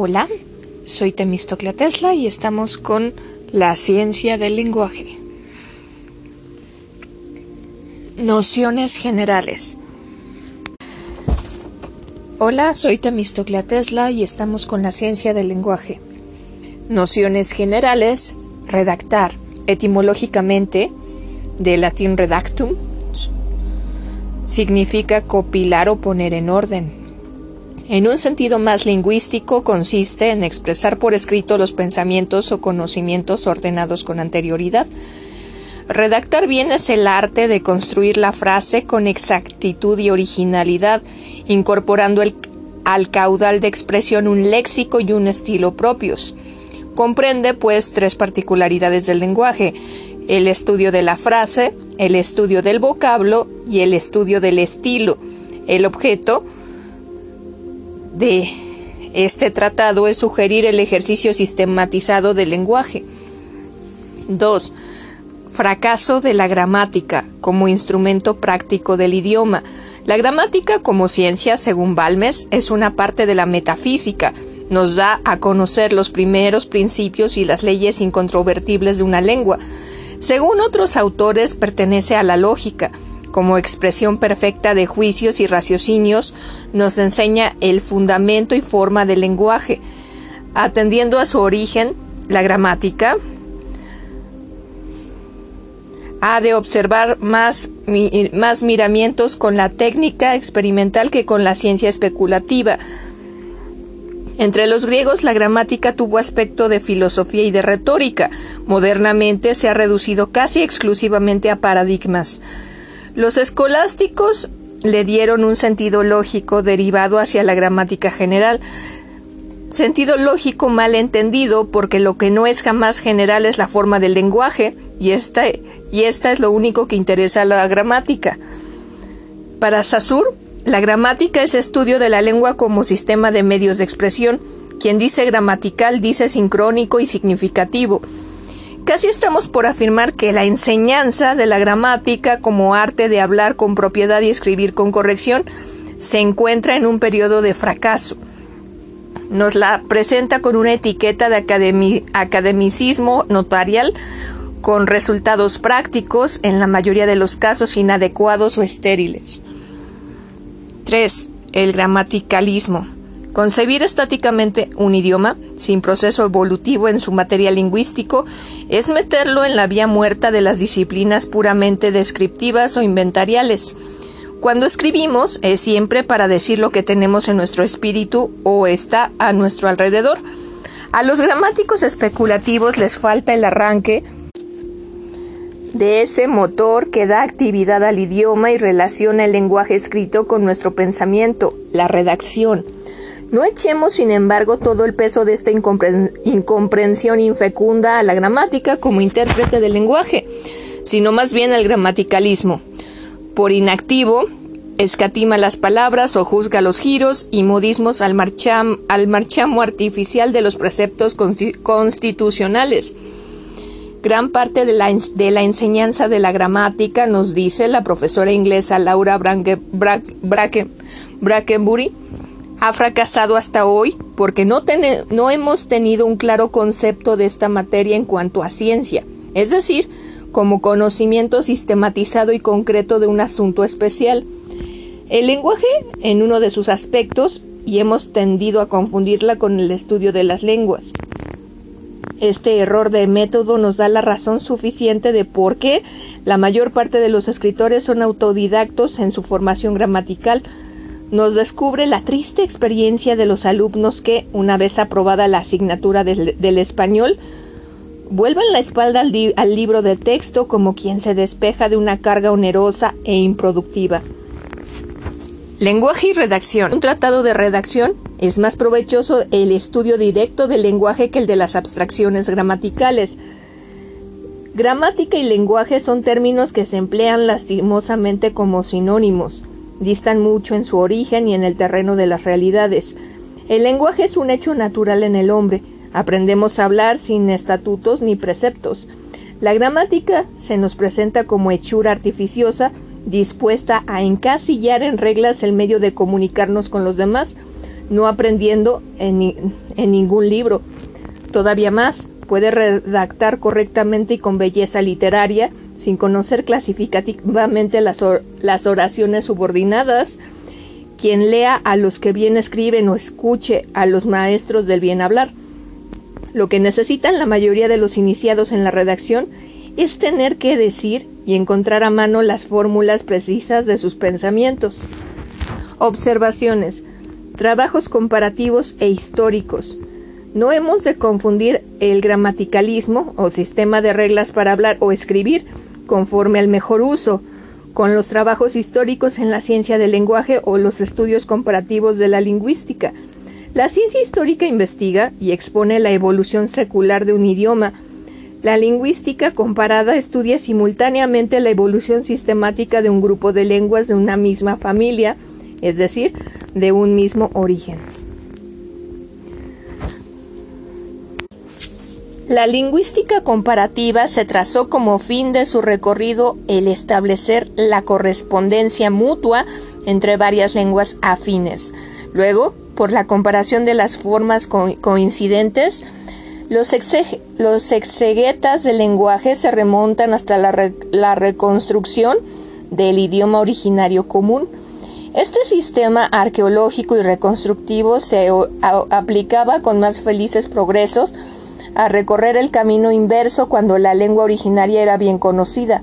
Hola, soy Temistoclea Tesla y estamos con la ciencia del lenguaje. Nociones generales. Hola, soy Temistoclea Tesla y estamos con la ciencia del lenguaje. Nociones generales. Redactar. Etimológicamente, de latín redactum, significa copilar o poner en orden. En un sentido más lingüístico, consiste en expresar por escrito los pensamientos o conocimientos ordenados con anterioridad. Redactar bien es el arte de construir la frase con exactitud y originalidad, incorporando al caudal de expresión un léxico y un estilo propios. Comprende, pues, tres particularidades del lenguaje, el estudio de la frase, el estudio del vocablo y el estudio del estilo. El objeto de este tratado es sugerir el ejercicio sistematizado del lenguaje. 2. Fracaso de la gramática como instrumento práctico del idioma. La gramática como ciencia, según Balmes, es una parte de la metafísica. Nos da a conocer los primeros principios y las leyes incontrovertibles de una lengua. Según otros autores, pertenece a la lógica como expresión perfecta de juicios y raciocinios, nos enseña el fundamento y forma del lenguaje. Atendiendo a su origen, la gramática ha de observar más, más miramientos con la técnica experimental que con la ciencia especulativa. Entre los griegos la gramática tuvo aspecto de filosofía y de retórica. Modernamente se ha reducido casi exclusivamente a paradigmas. Los escolásticos le dieron un sentido lógico derivado hacia la gramática general, sentido lógico mal entendido porque lo que no es jamás general es la forma del lenguaje y esta, y esta es lo único que interesa a la gramática. Para Saussure, la gramática es estudio de la lengua como sistema de medios de expresión. Quien dice gramatical dice sincrónico y significativo. Casi estamos por afirmar que la enseñanza de la gramática como arte de hablar con propiedad y escribir con corrección se encuentra en un periodo de fracaso. Nos la presenta con una etiqueta de academicismo notarial con resultados prácticos, en la mayoría de los casos inadecuados o estériles. 3. El gramaticalismo. Concebir estáticamente un idioma, sin proceso evolutivo en su material lingüístico, es meterlo en la vía muerta de las disciplinas puramente descriptivas o inventariales. Cuando escribimos es siempre para decir lo que tenemos en nuestro espíritu o está a nuestro alrededor. A los gramáticos especulativos les falta el arranque de ese motor que da actividad al idioma y relaciona el lenguaje escrito con nuestro pensamiento, la redacción. No echemos, sin embargo, todo el peso de esta incomprensión infecunda a la gramática como intérprete del lenguaje, sino más bien al gramaticalismo. Por inactivo, escatima las palabras o juzga los giros y modismos al, al marchamo artificial de los preceptos constitucionales. Gran parte de la, de la, enseñanza de la gramática, nos dice la profesora inglesa Laura Brackenbury, ha fracasado hasta hoy porque no, no hemos tenido un claro concepto de esta materia en cuanto a ciencia, es decir, como conocimiento sistematizado y concreto de un asunto especial. El lenguaje en uno de sus aspectos y hemos tendido a confundirla con el estudio de las lenguas. Este error de método nos da la razón suficiente de por qué la mayor parte de los escritores son autodidactos en su formación gramatical, nos descubre la triste experiencia de los alumnos que, una vez aprobada la asignatura del, español, vuelven la espalda al, al, libro de texto como quien se despeja de una carga onerosa e improductiva. Lenguaje y redacción. Un tratado de redacción es más provechoso el estudio directo del lenguaje que el de las abstracciones gramaticales. Gramática y lenguaje son términos que se emplean lastimosamente como sinónimos distan mucho en su origen y en el terreno de las realidades. El lenguaje es un hecho natural en el hombre. Aprendemos a hablar sin estatutos ni preceptos. La gramática se nos presenta como hechura artificiosa, dispuesta a encasillar en reglas el medio de comunicarnos con los demás. no aprendiendo en, en ningún libro. Todavía más, puede redactar correctamente y con belleza literaria, sin conocer clasificativamente las, oraciones subordinadas. Quien lea a los que bien escriben o escuche a los maestros del bien hablar. Lo que necesitan la mayoría de los iniciados en la redacción es tener que decir y encontrar a mano las fórmulas precisas de sus pensamientos. Observaciones. Trabajos comparativos e históricos. No hemos de confundir el gramaticalismo o sistema de reglas para hablar o escribir conforme al mejor uso con los trabajos históricos en la ciencia del lenguaje o los estudios comparativos de la lingüística. La ciencia histórica investiga y expone la evolución secular de un idioma. La lingüística comparada estudia simultáneamente la evolución sistemática de un grupo de lenguas de una misma familia, es decir, de un mismo origen. La lingüística comparativa se trazó como fin de su recorrido el establecer la correspondencia mutua entre varias lenguas afines. Luego, por la comparación de las formas coincidentes, los, exegetas del lenguaje se remontan hasta la reconstrucción del idioma originario común. Este sistema arqueológico y reconstructivo se aplicaba con más felices progresos a recorrer el camino inverso cuando la lengua originaria era bien conocida.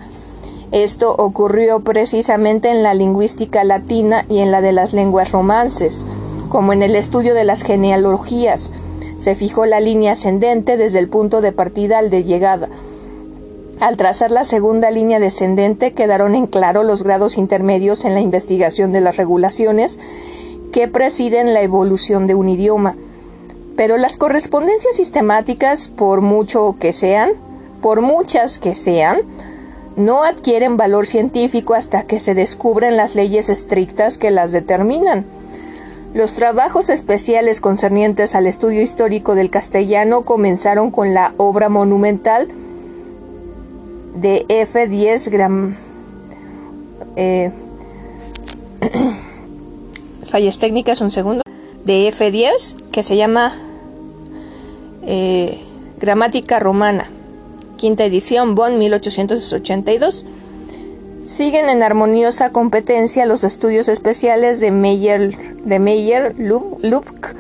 Esto ocurrió precisamente en la lingüística latina y en la de las lenguas romances, como en el estudio de las genealogías. Se fijó la línea ascendente desde el punto de partida al de llegada. Al trazar la segunda línea descendente quedaron en claro los grados intermedios en la investigación de las regulaciones que presiden la evolución de un idioma. Pero las correspondencias sistemáticas, por mucho que sean, por muchas que sean, no adquieren valor científico hasta que se descubren las leyes estrictas que las determinan. Los trabajos especiales concernientes al estudio histórico del castellano comenzaron con la obra monumental de F. 10 Gram. Eh, fallas técnicas, un segundo. De F10, que se llama eh, Gramática Romana, quinta edición, Bonn 1882. Siguen en armoniosa competencia los estudios especiales de Meyer, de Lubk,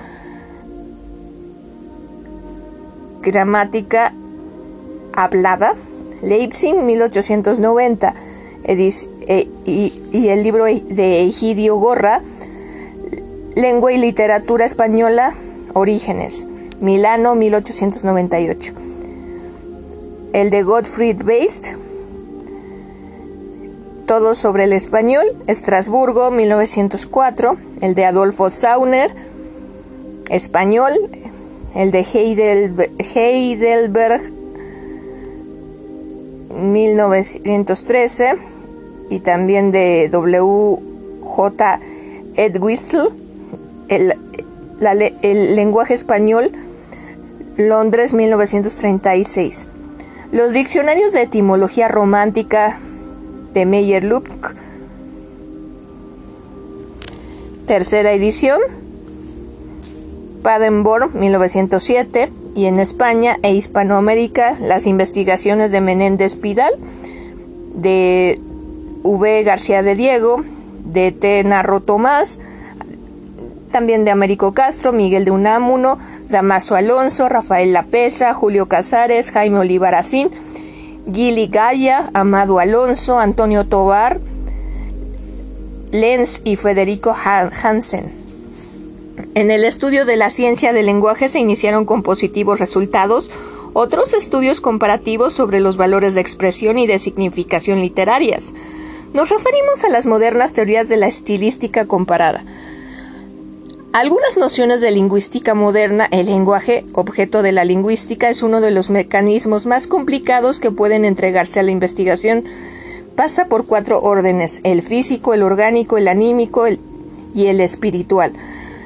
Gramática Hablada, Leipzig 1890, e, y, y el libro de Egidio Gorra, Lengua y Literatura Española, Orígenes. Milano 1898. El de Gottfried Beist, Todo sobre el español, Estrasburgo 1904. El de Adolfo Sauner, Español. El de Heidelberg 1913 y también de W. J. Edwistle, el, el lenguaje español Londres 1936. Los diccionarios de etimología romántica de Meyer Lupk. Tercera edición. Padenborn 1907 y en España e Hispanoamérica las investigaciones de Menéndez Pidal, de V. García de Diego, de T. Narro Tomás, también de Américo Castro, Miguel de Unamuno, Damaso Alonso, Rafael Lapesa, Julio Casares, Jaime Olivaracín, Gili Gaya, Amado Alonso, Antonio Tobar, Lenz y Federico Hansen. En el estudio de la ciencia del lenguaje se iniciaron con positivos resultados otros estudios comparativos sobre los valores de expresión y de significación literarias. Nos referimos a las modernas teorías de la estilística comparada, algunas nociones de lingüística moderna, el lenguaje, objeto de la lingüística, es uno de los mecanismos más complicados que pueden entregarse a la investigación. Pasa por cuatro órdenes, el físico, el orgánico, el anímico y el espiritual.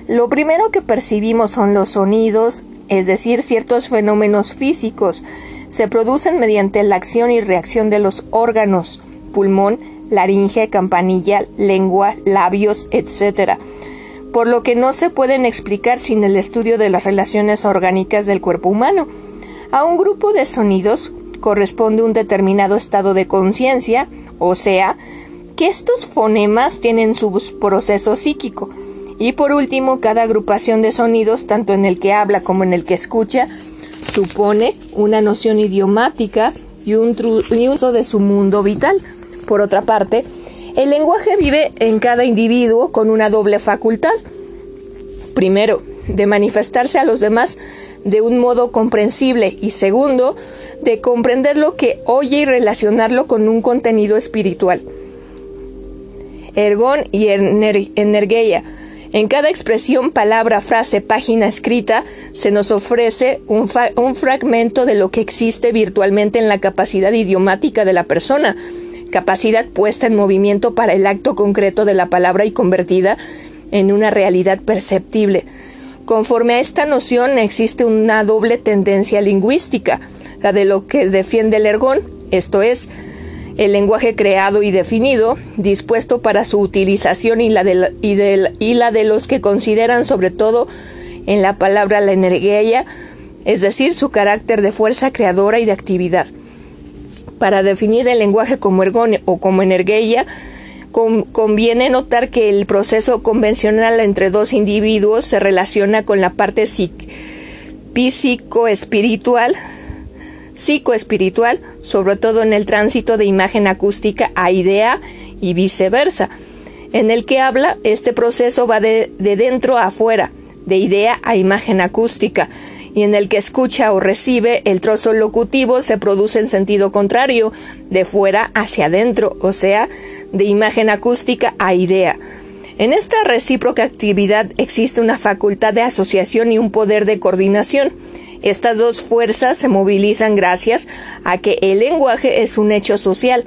Lo primero que percibimos son los sonidos, es decir, ciertos fenómenos físicos. Se producen mediante la acción y reacción de los órganos, pulmón, laringe, campanilla, lengua, labios, etc por lo que no se pueden explicar sin el estudio de las relaciones orgánicas del cuerpo humano. A un grupo de sonidos corresponde un determinado estado de conciencia, o sea, que estos fonemas tienen su proceso psíquico. Y por último, cada agrupación de sonidos, tanto en el que habla como en el que escucha, supone una noción idiomática y un, uso de su mundo vital. Por otra parte, el lenguaje vive en cada individuo con una doble facultad. Primero, de manifestarse a los demás de un modo comprensible y segundo, de comprender lo que oye y relacionarlo con un contenido espiritual. Ergón y energeia. En cada expresión, palabra, frase, página escrita, se nos ofrece un fragmento de lo que existe virtualmente en la capacidad idiomática de la persona, capacidad puesta en movimiento para el acto concreto de la palabra y convertida en una realidad perceptible. Conforme a esta noción existe una doble tendencia lingüística, la de lo que defiende el ergón, esto es, el lenguaje creado y definido, dispuesto para su utilización y la de, y la de los que consideran sobre todo en la palabra la energía, es decir, su carácter de fuerza creadora y de actividad. Para definir el lenguaje como ergón o como energía, conviene notar que el proceso convencional entre dos individuos se relaciona con la parte psicoespiritual, psicoespiritual, sobre todo en el tránsito de imagen acústica a idea y viceversa. En el que habla, este proceso va de, de dentro a afuera, de idea a imagen acústica, y en el que escucha o recibe, el trozo locutivo se produce en sentido contrario, de fuera hacia adentro, o sea, de imagen acústica a idea. En esta recíproca actividad existe una facultad de asociación y un poder de coordinación. Estas dos fuerzas se movilizan gracias a que el lenguaje es un hecho social.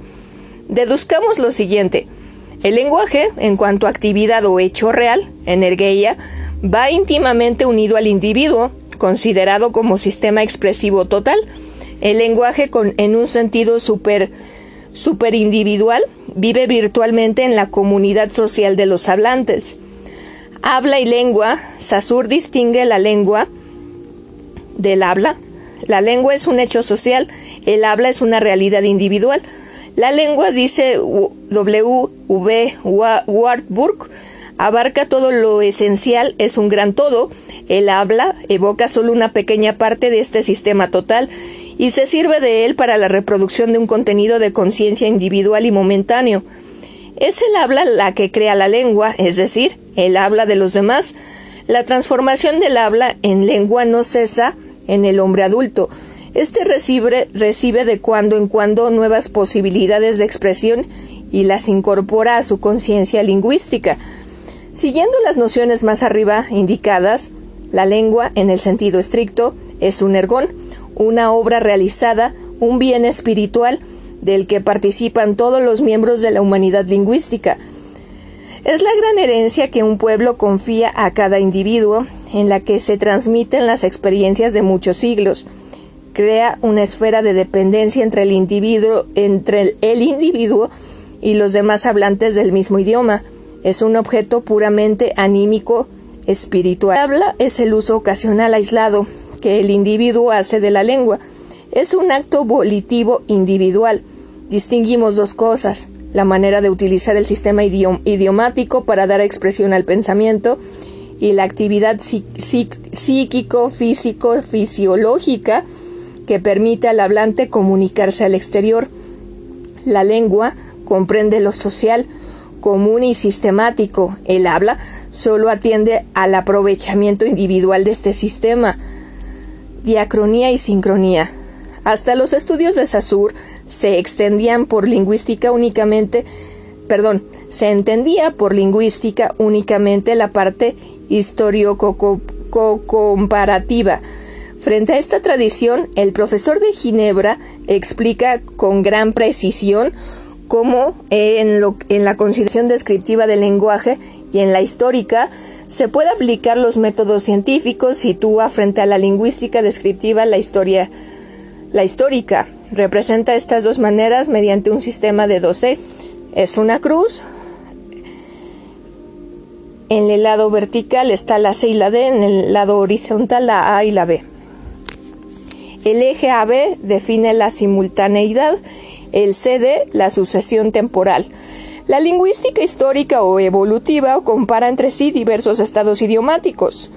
Deduzcamos lo siguiente. El lenguaje, en cuanto a actividad o hecho real, energía, va íntimamente unido al individuo, considerado como sistema expresivo total. El lenguaje en un sentido super, individual vive virtualmente en la comunidad social de los hablantes. Habla y lengua, Saussure distingue la lengua del habla. La lengua es un hecho social, el habla es una realidad individual. La lengua, dice W. V. Wartburg, abarca todo lo esencial, es un gran todo. El habla evoca solo una pequeña parte de este sistema total y se sirve de él para la reproducción de un contenido de conciencia individual y momentáneo. Es el habla la que crea la lengua, es decir, el habla de los demás. La transformación del habla en lengua no cesa en el hombre adulto. Este recibe, recibe de cuando en cuando nuevas posibilidades de expresión y las incorpora a su conciencia lingüística. Siguiendo las nociones más arriba indicadas, la lengua, en el sentido estricto, es un ergón, una obra realizada, un bien espiritual del que participan todos los miembros de la humanidad lingüística. Es la gran herencia que un pueblo confía a cada individuo, en la que se transmiten las experiencias de muchos siglos. Crea una esfera de dependencia entre el individuo, entre el individuo y los demás hablantes del mismo idioma es un objeto puramente anímico espiritual. La habla es el uso ocasional aislado que el individuo hace de la lengua. Es un acto volitivo individual. Distinguimos dos cosas, la manera de utilizar el sistema idiomático para dar expresión al pensamiento y la actividad psíquico, físico, fisiológica que permite al hablante comunicarse al exterior. La lengua comprende lo social, común y sistemático. El habla solo atiende al aprovechamiento individual de este sistema. Diacronía y sincronía. Hasta los estudios de Saussure se extendían por lingüística únicamente, perdón, se entendía por lingüística únicamente la parte histórico-comparativa. Frente a esta tradición, el profesor de Ginebra explica con gran precisión cómo en, en la consideración descriptiva del lenguaje y en la histórica se puede aplicar los métodos científicos, sitúa frente a la lingüística descriptiva la historia. La histórica representa estas dos maneras mediante un sistema de 12. Es una cruz en el lado vertical está la C y la D, en el lado horizontal la A y la B. El eje AB define la simultaneidad, el CD la sucesión temporal. La lingüística histórica o evolutiva compara entre sí diversos estados idiomáticos,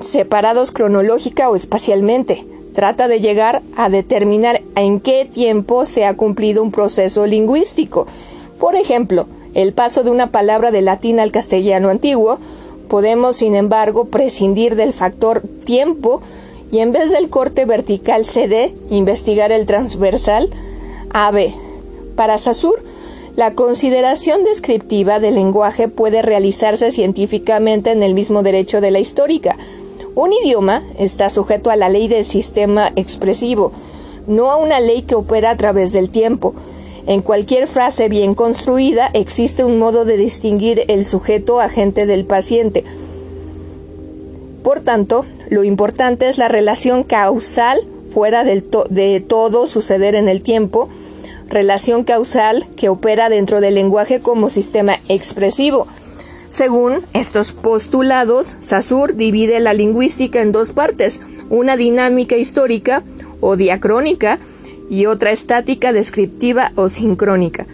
separados cronológica o espacialmente. Trata de llegar a determinar en qué tiempo se ha cumplido un proceso lingüístico. Por ejemplo, el paso de una palabra del latín al castellano antiguo, podemos, sin embargo, prescindir del factor tiempo y en vez del corte vertical CD, investigar el transversal AB. Para Saussure, la consideración descriptiva del lenguaje puede realizarse científicamente en el mismo derecho de la histórica. Un idioma está sujeto a la ley del sistema expresivo, no a una ley que opera a través del tiempo. En cualquier frase bien construida existe un modo de distinguir el sujeto agente del paciente. Por tanto, lo importante es la relación causal fuera de todo suceder en el tiempo, relación causal que opera dentro del lenguaje como sistema expresivo. Según estos postulados, Saussure divide la lingüística en dos partes, una dinámica histórica o diacrónica y otra estática descriptiva o sincrónica.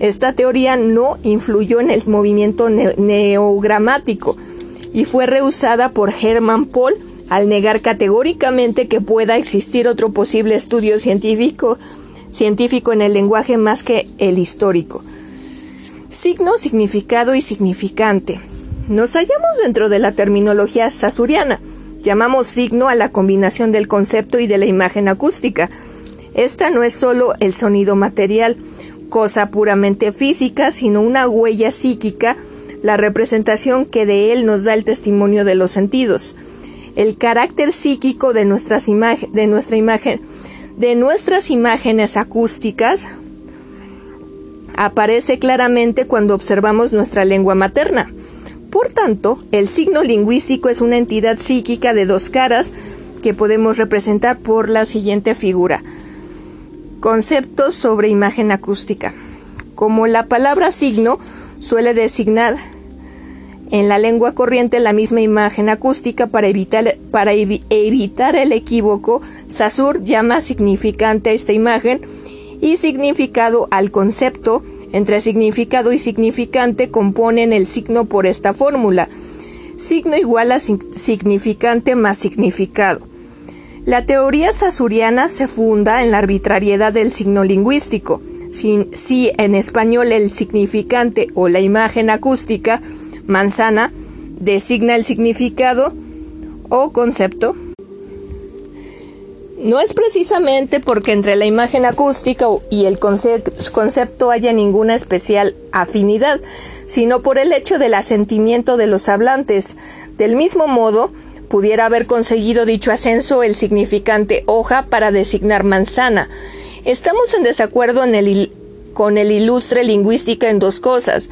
Esta teoría no influyó en el movimiento neogramático, y fue rehusada por Hermann Pohl al negar categóricamente que pueda existir otro posible estudio científico, científico en el lenguaje más que el histórico. Signo, significado y significante. Nos hallamos dentro de la terminología sasuriana. Llamamos signo a la combinación del concepto y de la imagen acústica. Esta no es solo el sonido material, cosa puramente física, sino una huella psíquica la representación que de él nos da el testimonio de los sentidos, el carácter psíquico de, nuestras de nuestra imagen, de nuestras imágenes acústicas, aparece claramente cuando observamos nuestra lengua materna. Por tanto, el signo lingüístico es una entidad psíquica de dos caras que podemos representar por la siguiente figura. Conceptos sobre imagen acústica. Como la palabra signo suele designar en la lengua corriente la misma imagen acústica para evitar, para evitar el equívoco, Saussure llama significante a esta imagen y significado al concepto. Entre significado y significante componen el signo por esta fórmula. Signo igual a significante más significado. La teoría sasuriana se funda en la arbitrariedad del signo lingüístico. si en español el significante o la imagen acústica manzana designa el significado o concepto. No es precisamente porque entre la imagen acústica y el concepto haya ninguna especial afinidad, sino por el hecho del asentimiento de los hablantes. Del mismo modo, pudiera haber conseguido dicho ascenso el significante hoja para designar manzana. Estamos en desacuerdo con el ilustre lingüística en dos cosas.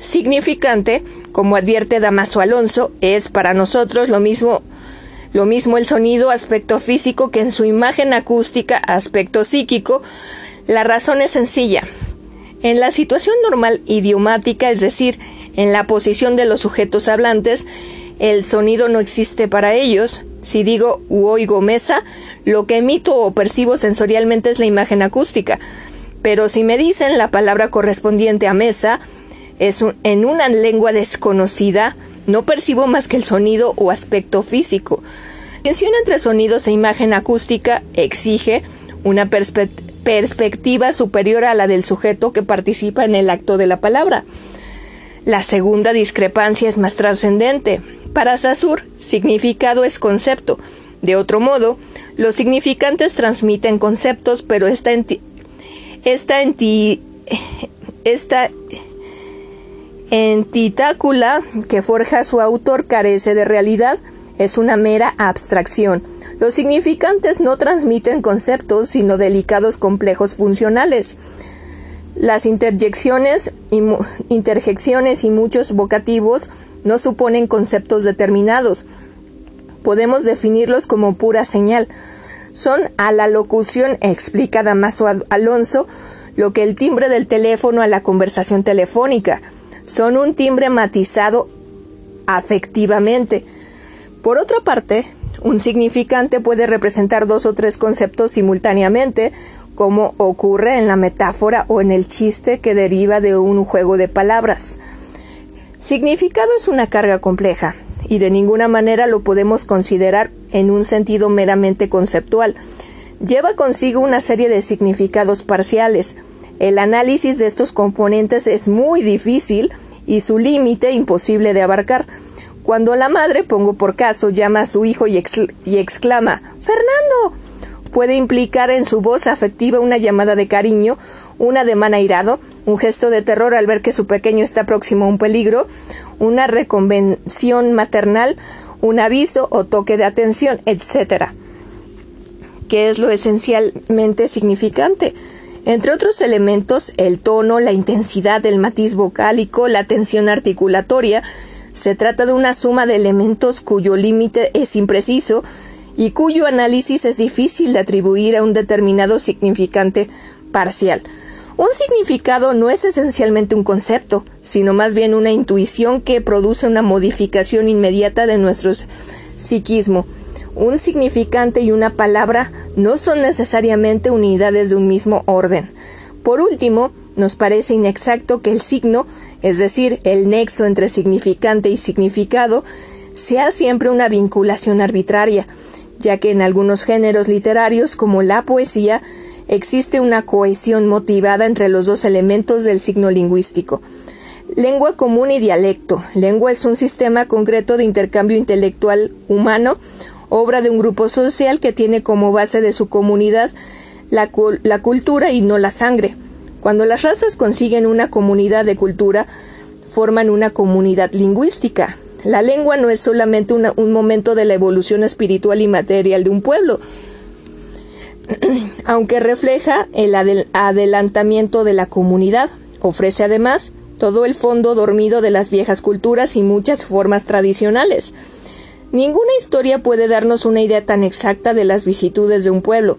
Significante como advierte Damaso Alonso, es para nosotros lo mismo lo mismo el sonido, aspecto físico, que en su imagen acústica, aspecto psíquico. La razón es sencilla. En la situación normal idiomática, es decir, en la posición de los sujetos hablantes, el sonido no existe para ellos. Si digo u oigo mesa, lo que emito o percibo sensorialmente es la imagen acústica. Pero si me dicen la palabra correspondiente a mesa, es en una lengua desconocida, no percibo más que el sonido o aspecto físico. La tensión entre sonidos e imagen acústica exige una perspectiva superior a la del sujeto que participa en el acto de la palabra. La segunda discrepancia es más trascendente. Para Saussure, significado es concepto. De otro modo, los significantes transmiten conceptos, pero esta, esta, esta entitácula que forja su autor carece de realidad, es una mera abstracción. Los significantes no transmiten conceptos, sino delicados complejos funcionales. Las interjecciones y, interjecciones y muchos vocativos no suponen conceptos determinados. Podemos definirlos como pura señal. Son a la locución, explica Damaso Alonso, lo que el timbre del teléfono a la conversación telefónica son un timbre matizado afectivamente. Por otra parte, un significante puede representar dos o tres conceptos simultáneamente, como ocurre en la metáfora o en el chiste que deriva de un juego de palabras. Significado es una carga compleja, y de ninguna manera lo podemos considerar en un sentido meramente conceptual. Lleva consigo una serie de significados parciales. El análisis de estos componentes es muy difícil y su límite imposible de abarcar. Cuando la madre, pongo por caso, llama a su hijo y, y exclama Fernando, puede implicar en su voz afectiva una llamada de cariño, un ademán airado, un gesto de terror al ver que su pequeño está próximo a un peligro, una reconvención maternal, un aviso o toque de atención, etc. ¿Qué es lo esencialmente significante? Entre otros elementos, el tono, la intensidad, el matiz vocálico, la tensión articulatoria, se trata de una suma de elementos cuyo límite es impreciso y cuyo análisis es difícil de atribuir a un determinado significante parcial. Un significado no es esencialmente un concepto, sino más bien una intuición que produce una modificación inmediata de nuestro psiquismo. Un significante y una palabra no son necesariamente unidades de un mismo orden. Por último, nos parece inexacto que el signo, es decir, el nexo entre significante y significado, sea siempre una vinculación arbitraria, ya que en algunos géneros literarios, como la poesía, existe una cohesión motivada entre los dos elementos del signo lingüístico. Lengua común y dialecto. Lengua es un sistema concreto de intercambio intelectual humano, obra de un grupo social que tiene como base de su comunidad la, la cultura y no la sangre. Cuando las razas consiguen una comunidad de cultura, forman una comunidad lingüística. La lengua no es solamente un momento de la evolución espiritual y material de un pueblo, aunque refleja el adelantamiento de la comunidad. Ofrece además todo el fondo dormido de las viejas culturas y muchas formas tradicionales. Ninguna historia puede darnos una idea tan exacta de las vicitudes de un pueblo,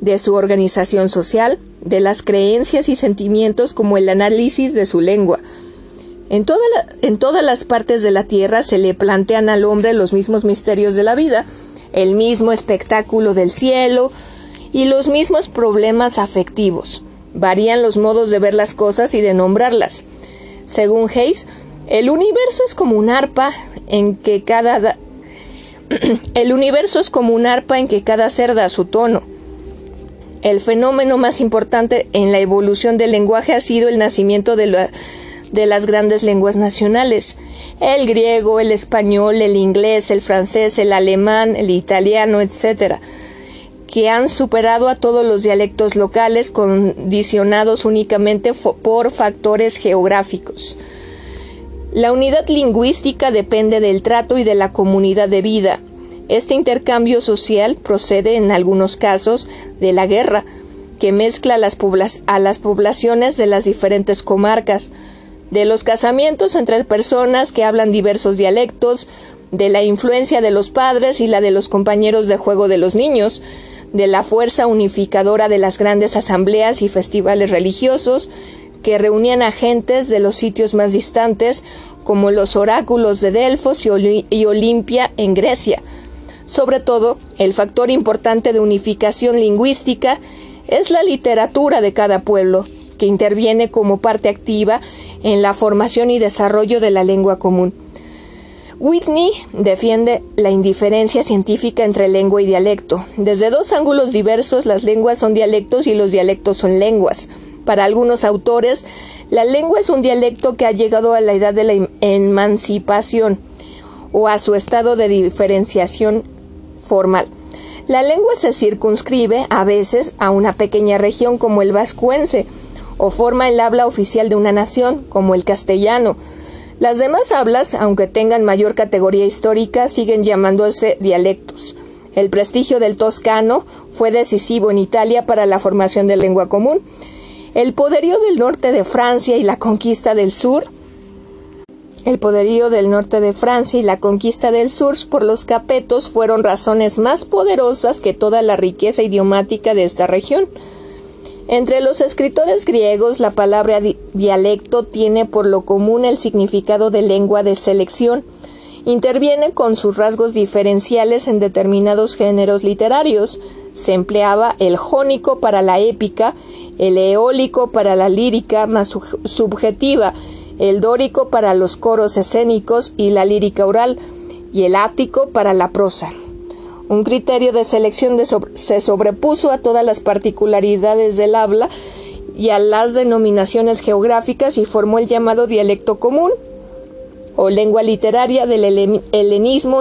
de su organización social, de las creencias y sentimientos como el análisis de su lengua, en, todas las partes de la Tierra se le plantean al hombre los mismos misterios de la vida, el mismo espectáculo del cielo y los mismos problemas afectivos. Varían los modos de ver las cosas y de nombrarlas. Según Hayes, el universo es como un arpa en que cada el universo es como un arpa en que cada ser da su tono. El fenómeno más importante en la evolución del lenguaje ha sido el nacimiento de de las grandes lenguas nacionales, el griego, el español, el inglés, el francés, el alemán, el italiano, etc., que han superado a todos los dialectos locales condicionados únicamente por factores geográficos. La unidad lingüística depende del trato y de la comunidad de vida. Este intercambio social procede en algunos casos de la guerra, que mezcla a las, poblaciones de las diferentes comarcas, de los casamientos entre personas que hablan diversos dialectos, de la influencia de los padres y la de los compañeros de juego de los niños, de la fuerza unificadora de las grandes asambleas y festivales religiosos que reunían a gentes de los sitios más distantes, como los oráculos de Delfos y Olimpia en Grecia. Sobre todo, el factor importante de unificación lingüística es la literatura de cada pueblo, que interviene como parte activa en la formación y desarrollo de la lengua común. Whitney defiende la indiferencia científica entre lengua y dialecto. Desde dos ángulos diversos, las lenguas son dialectos y los dialectos son lenguas. Para algunos autores, la lengua es un dialecto que ha llegado a la edad de la emancipación o a su estado de diferenciación formal. La lengua se circunscribe a veces a una pequeña región como el vascuense, o forma el habla oficial de una nación, como el castellano. Las demás hablas, aunque tengan mayor categoría histórica, siguen llamándose dialectos. El prestigio del toscano fue decisivo en Italia para la formación de lengua común. El poderío del norte de Francia y la conquista del sur el poderío del norte de Francia y la conquista del sur por los capetos fueron razones más poderosas que toda la riqueza idiomática de esta región. Entre los escritores griegos, la palabra dialecto tiene por lo común el significado de lengua de selección. Interviene con sus rasgos diferenciales en determinados géneros literarios. Se empleaba el jónico para la épica, el eólico para la lírica más subjetiva, el dórico para los coros escénicos y la lírica oral, y el ático para la prosa. Un criterio de selección se sobrepuso a todas las particularidades del habla y a las denominaciones geográficas y formó el llamado dialecto común o lengua literaria del helenismo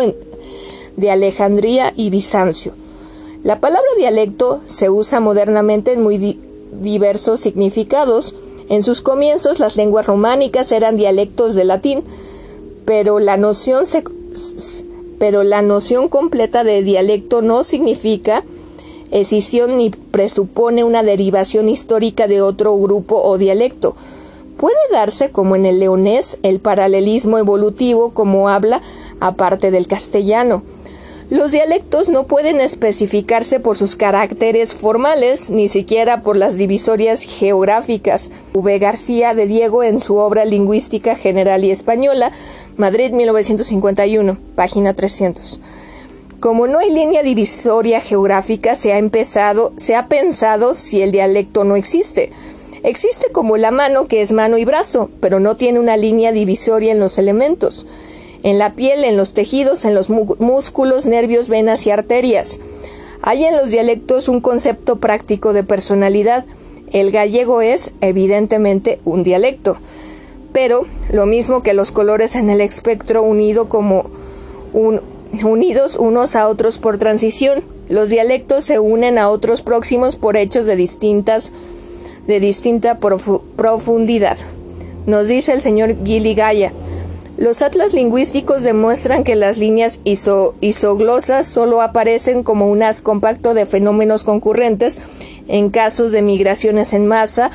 de Alejandría y Bizancio. La palabra dialecto se usa modernamente en muy diversos significados. En sus comienzos las lenguas románicas eran dialectos de latín, pero la noción se, pero la noción completa de dialecto no significa escisión ni presupone una derivación histórica de otro grupo o dialecto. Puede darse, como en el leonés, el paralelismo evolutivo como habla aparte del castellano. Los dialectos no pueden especificarse por sus caracteres formales, ni siquiera por las divisorias geográficas. V. García de Diego en su obra Lingüística General y Española Madrid 1951, página 300. Como no hay línea divisoria geográfica, se ha empezado, se ha pensado si el dialecto no existe. Existe como la mano que es mano y brazo, pero no tiene una línea divisoria en los elementos, en la piel, en los tejidos, en los músculos, nervios, venas y arterias. Hay en los dialectos un concepto práctico de personalidad. El gallego es, evidentemente, un dialecto pero lo mismo que los colores en el espectro unido como unidos unos a otros por transición. Los dialectos se unen a otros próximos por hechos de distintas de distinta profundidad. Nos dice el señor Gili Gaya. Los atlas lingüísticos demuestran que las líneas isoglosas solo aparecen como un as compacto de fenómenos concurrentes en casos de migraciones en masa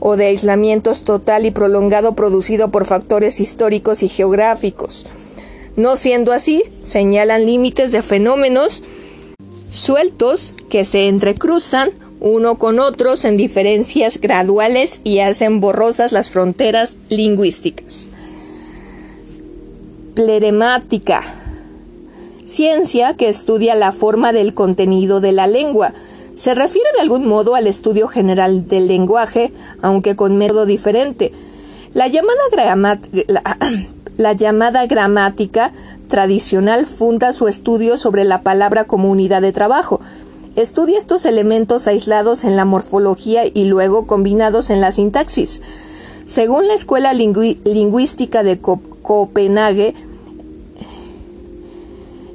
o de aislamientos total y prolongado producido por factores históricos y geográficos. No siendo así, señalan límites de fenómenos sueltos que se entrecruzan uno con otros en diferencias graduales y hacen borrosas las fronteras lingüísticas. Pleremática. Ciencia que estudia la forma del contenido de la lengua, se refiere de algún modo al estudio general del lenguaje, aunque con método diferente. La llamada, la, llamada gramática tradicional funda su estudio sobre la palabra como unidad de trabajo. Estudia estos elementos aislados en la morfología y luego combinados en la sintaxis. Según la Escuela Lingüística de Copenhague,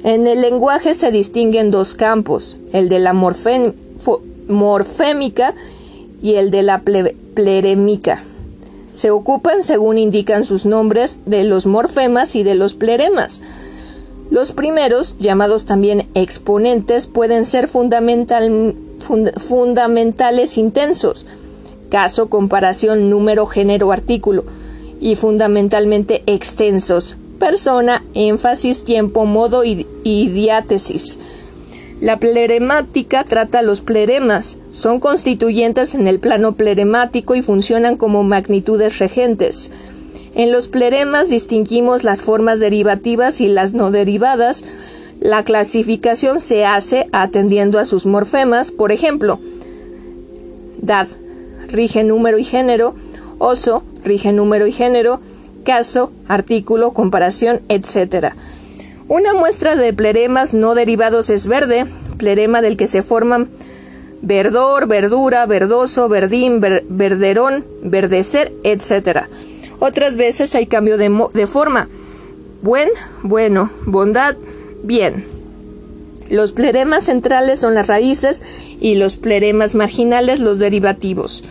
en el lenguaje se distinguen dos campos, el de la morfémica y el de la plerémica. Se ocupan, según indican sus nombres, de los morfemas y de los pleremas. Los primeros, llamados también exponentes, pueden ser fundamental, fundamentales intensos, caso, comparación, número, género, artículo, y fundamentalmente extensos, persona, énfasis, tiempo, modo y, diátesis. La pleremática trata los pleremas, son constituyentes en el plano pleremático y funcionan como magnitudes regentes. En los pleremas distinguimos las formas derivativas y las no derivadas. La clasificación se hace atendiendo a sus morfemas, por ejemplo, dad, rige número y género, oso, rige número y género, caso, artículo, comparación, etc. Una muestra de pleremas no derivados es verde, plerema del que se forman verdor, verdura, verdoso, verdín, verderón, verdecer, etc. Otras veces hay cambio de, de forma. Buen, bueno, bondad, bien. Los pleremas centrales son las raíces y los pleremas marginales los derivativos.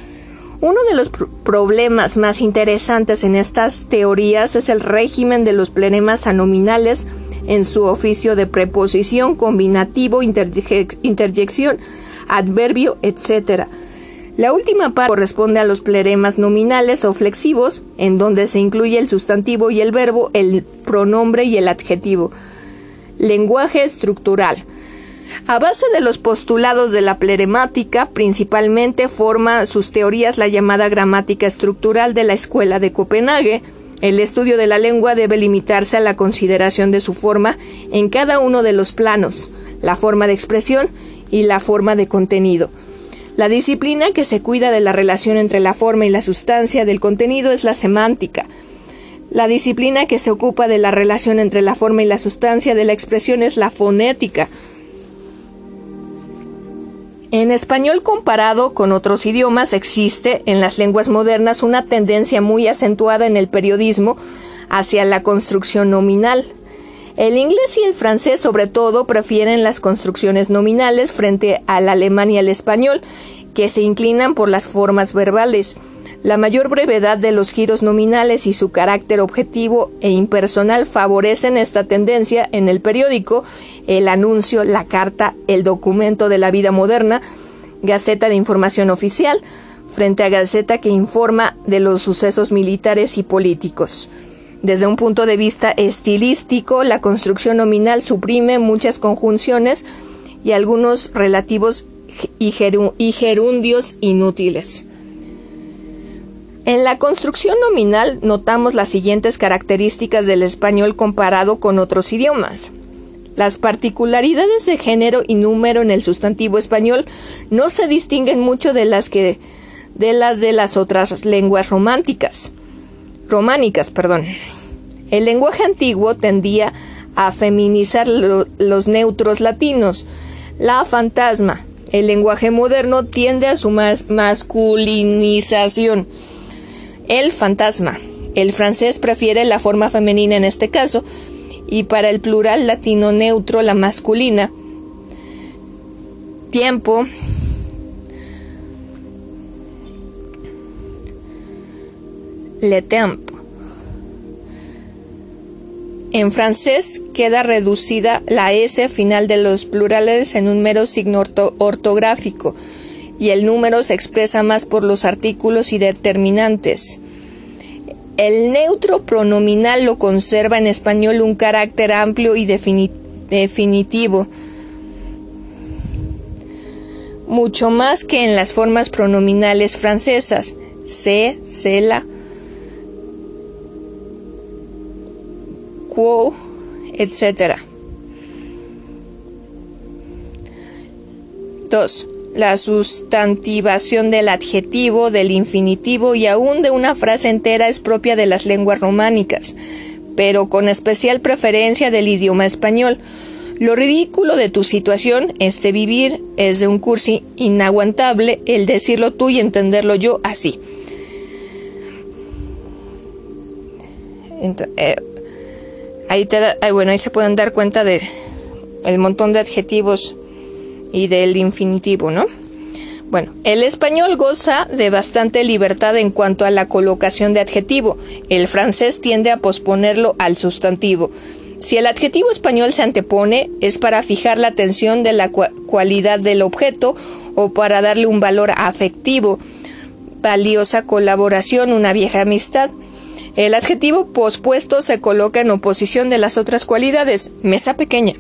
Uno de los problemas más interesantes en estas teorías es el régimen de los pleremas anominales en su oficio de preposición, combinativo, interjección, adverbio, etc. La última parte corresponde a los pleremas nominales o flexivos, en donde se incluye el sustantivo y el verbo, el pronombre y el adjetivo. Lenguaje estructural. A base de los postulados de la pleremática, principalmente forma sus teorías la llamada gramática estructural de la Escuela de Copenhague. El estudio de la lengua debe limitarse a la consideración de su forma en cada uno de los planos, la forma de expresión y la forma de contenido. La disciplina que se cuida de la relación entre la forma y la sustancia del contenido es la semántica. La disciplina que se ocupa de la relación entre la forma y la sustancia de la expresión es la fonética. En español comparado con otros idiomas existe en las lenguas modernas una tendencia muy acentuada en el periodismo hacia la construcción nominal. El inglés y el francés sobre todo prefieren las construcciones nominales frente al alemán y al español, que se inclinan por las formas verbales. La mayor brevedad de los giros nominales y su carácter objetivo e impersonal favorecen esta tendencia en el periódico, el anuncio, la carta, el documento de la vida moderna, Gaceta de Información Oficial, frente a Gaceta que informa de los sucesos militares y políticos. Desde un punto de vista estilístico, la construcción nominal suprime muchas conjunciones y algunos relativos y, gerundios inútiles. En la construcción nominal notamos las siguientes características del español comparado con otros idiomas. Las particularidades de género y número en el sustantivo español no se distinguen mucho de las que de las de las otras lenguas románticas. Románicas, perdón. El lenguaje antiguo tendía a feminizar los neutros latinos. La fantasma. El lenguaje moderno tiende a su masculinización el fantasma. El francés prefiere la forma femenina en este caso, y para el plural latino neutro la masculina. Tiempo. Le temps. En francés queda reducida la S final de los plurales en un mero signo ortográfico y el número se expresa más por los artículos y determinantes. El neutro pronominal lo conserva en español un carácter amplio y definitivo, mucho más que en las formas pronominales francesas, se, cela, quo, etc. 2 la sustantivación del adjetivo, del infinitivo y aún de una frase entera es propia de las lenguas románicas, pero con especial preferencia del idioma español. Lo ridículo de tu situación, este vivir, es de un cursi inaguantable el decirlo tú y entenderlo yo así. Eh, ahí, te bueno, ahí se pueden dar cuenta de el montón de adjetivos y del infinitivo, ¿no? Bueno, el español goza de bastante libertad en cuanto a la colocación de adjetivo. El francés tiende a posponerlo al sustantivo. Si el adjetivo español se antepone, es para fijar la atención de la cualidad del objeto o para darle un valor afectivo, valiosa colaboración, una vieja amistad. El adjetivo pospuesto se coloca en oposición de las otras cualidades, mesa pequeña.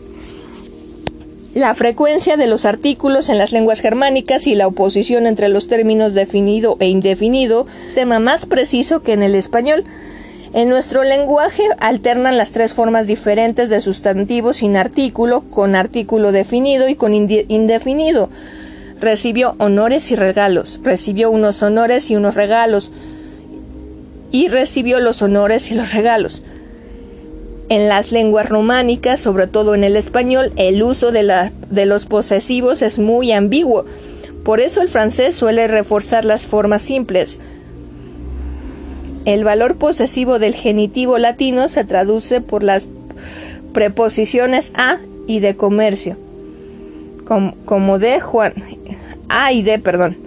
La frecuencia de los artículos en las lenguas germánicas y la oposición entre los términos definido e indefinido, tema más preciso que en el español. En nuestro lenguaje alternan las tres formas diferentes de sustantivo sin artículo, con artículo definido y con indefinido. Recibió honores y regalos, recibió unos honores y unos regalos, y recibió los honores y los regalos. En las lenguas románicas, sobre todo en el español, el uso de, los posesivos es muy ambiguo. Por eso el francés suele reforzar las formas simples. El valor posesivo del genitivo latino se traduce por las preposiciones a y de comercio, como, como de Juan, a y de, perdón,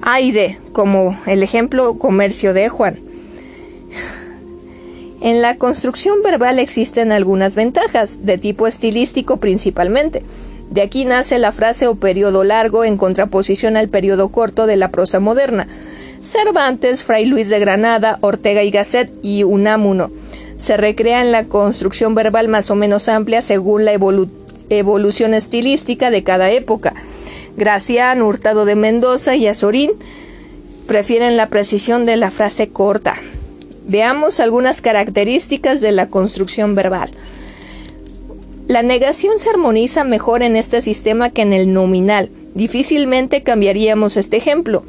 a y de, como el ejemplo comercio de Juan. En la construcción verbal existen algunas ventajas, de tipo estilístico principalmente. De aquí nace la frase o periodo largo en contraposición al periodo corto de la prosa moderna. Cervantes, Fray Luis de Granada, Ortega y Gasset y Unamuno. Se recrea en la construcción verbal más o menos amplia según la evolución estilística de cada época. Gracián, Hurtado de Mendoza y Azorín prefieren la precisión de la frase corta. Veamos algunas características de la construcción verbal. La negación se armoniza mejor en este sistema que en el nominal. Difícilmente cambiaríamos este ejemplo.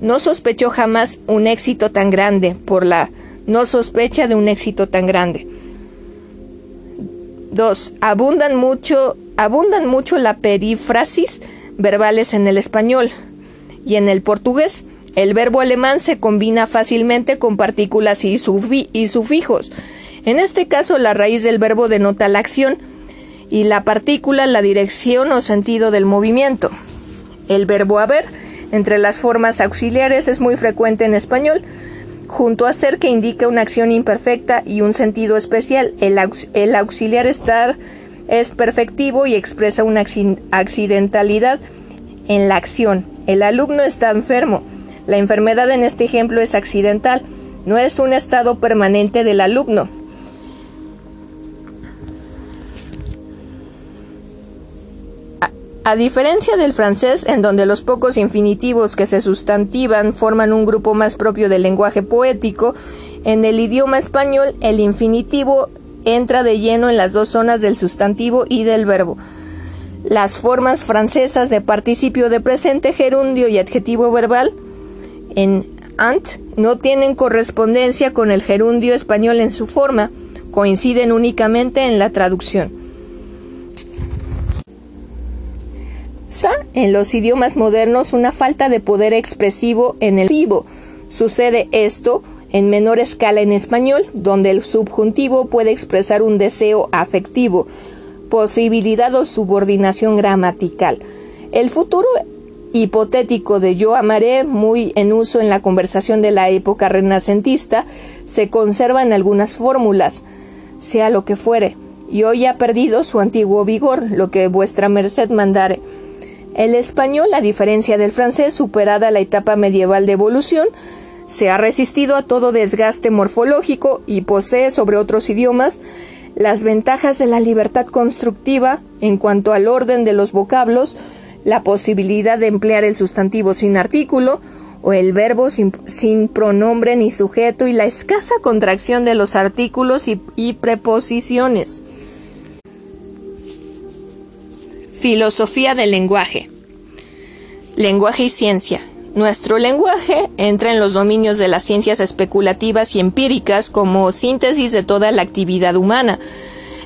No sospechó jamás un éxito tan grande por la no sospecha de un éxito tan grande. 2. Abundan mucho, abundan mucho la perífrasis verbales en el español y en el portugués. El verbo alemán se combina fácilmente con partículas y, sufijos. En este caso, la raíz del verbo denota la acción y la partícula la dirección o sentido del movimiento. El verbo haber, entre las formas auxiliares, es muy frecuente en español, junto a ser que indica una acción imperfecta y un sentido especial. El auxiliar estar es perfectivo y expresa una accidentalidad en la acción. El alumno está enfermo. La enfermedad en este ejemplo es accidental, no es un estado permanente del alumno. A diferencia del francés, en donde los pocos infinitivos que se sustantivan forman un grupo más propio del lenguaje poético, en el idioma español el infinitivo entra de lleno en las dos zonas del sustantivo y del verbo. Las formas francesas de participio de presente, gerundio y adjetivo verbal en ant no tienen correspondencia con el gerundio español en su forma, coinciden únicamente en la traducción. en los idiomas modernos una falta de poder expresivo en el vivo. Sucede esto en menor escala en español, donde el subjuntivo puede expresar un deseo afectivo, posibilidad o subordinación gramatical. El futuro hipotético de yo amaré, muy en uso en la conversación de la época renacentista, se conserva en algunas fórmulas, sea lo que fuere, y hoy ha perdido su antiguo vigor, lo que vuestra merced mandare. El español, a diferencia del francés, superada la etapa medieval de evolución, se ha resistido a todo desgaste morfológico y posee sobre otros idiomas las ventajas de la libertad constructiva en cuanto al orden de los vocablos, la posibilidad de emplear el sustantivo sin artículo o el verbo sin, pronombre ni sujeto y la escasa contracción de los artículos y preposiciones. Filosofía del lenguaje. Lenguaje y ciencia. Nuestro lenguaje entra en los dominios de las ciencias especulativas y empíricas como síntesis de toda la actividad humana.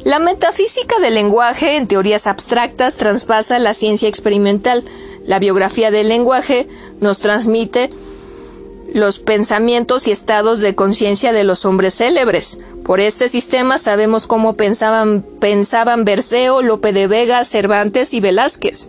La metafísica del lenguaje en teorías abstractas traspasa la ciencia experimental. La biografía del lenguaje nos transmite los pensamientos y estados de conciencia de los hombres célebres. Por este sistema sabemos cómo pensaban, pensaban Berceo, Lope de Vega, Cervantes y Velázquez.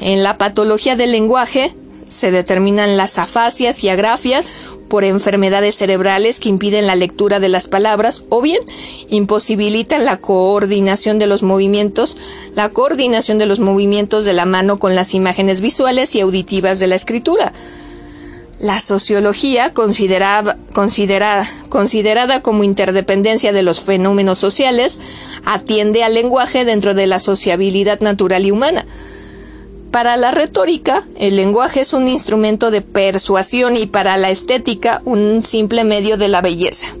En la patología del lenguaje se determinan las afasias y agrafias por enfermedades cerebrales que impiden la lectura de las palabras o bien imposibilitan la coordinación de los movimientos, la coordinación de los movimientos de la mano con las imágenes visuales y auditivas de la escritura. La sociología, considerada, considerada como interdependencia de los fenómenos sociales, atiende al lenguaje dentro de la sociabilidad natural y humana. Para la retórica, el lenguaje es un instrumento de persuasión y para la estética un simple medio de la belleza.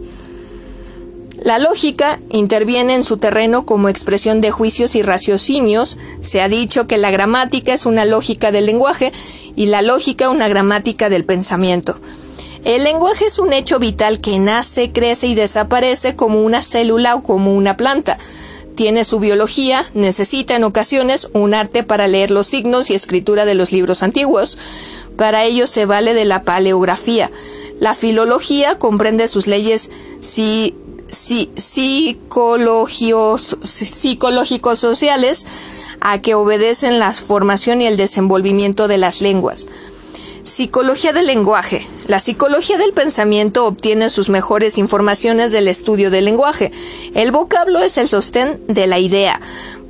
La lógica interviene en su terreno como expresión de juicios y raciocinios. Se ha dicho que la gramática es una lógica del lenguaje y la lógica una gramática del pensamiento. El lenguaje es un hecho vital que nace, crece y desaparece como una célula o como una planta. Tiene su biología, necesita en ocasiones un arte para leer los signos y escritura de los libros antiguos. Para ello se vale de la paleografía. La filología comprende sus leyes si psicológicos sociales a que obedecen la formación y el desenvolvimiento de las lenguas. Psicología del lenguaje. La psicología del pensamiento obtiene sus mejores informaciones del estudio del lenguaje. El vocablo es el sostén de la idea.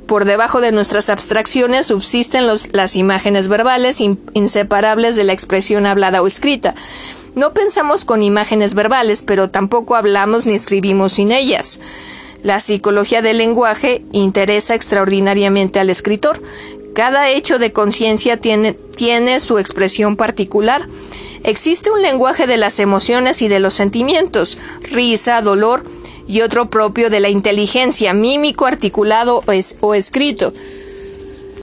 Por debajo de nuestras abstracciones subsisten las imágenes verbales inseparables de la expresión hablada o escrita. No pensamos con imágenes verbales, pero tampoco hablamos ni escribimos sin ellas. La psicología del lenguaje interesa extraordinariamente al escritor. Cada hecho de conciencia tiene, tiene su expresión particular. Existe un lenguaje de las emociones y de los sentimientos, risa, dolor, y otro propio de la inteligencia, mímico, articulado o, o escrito.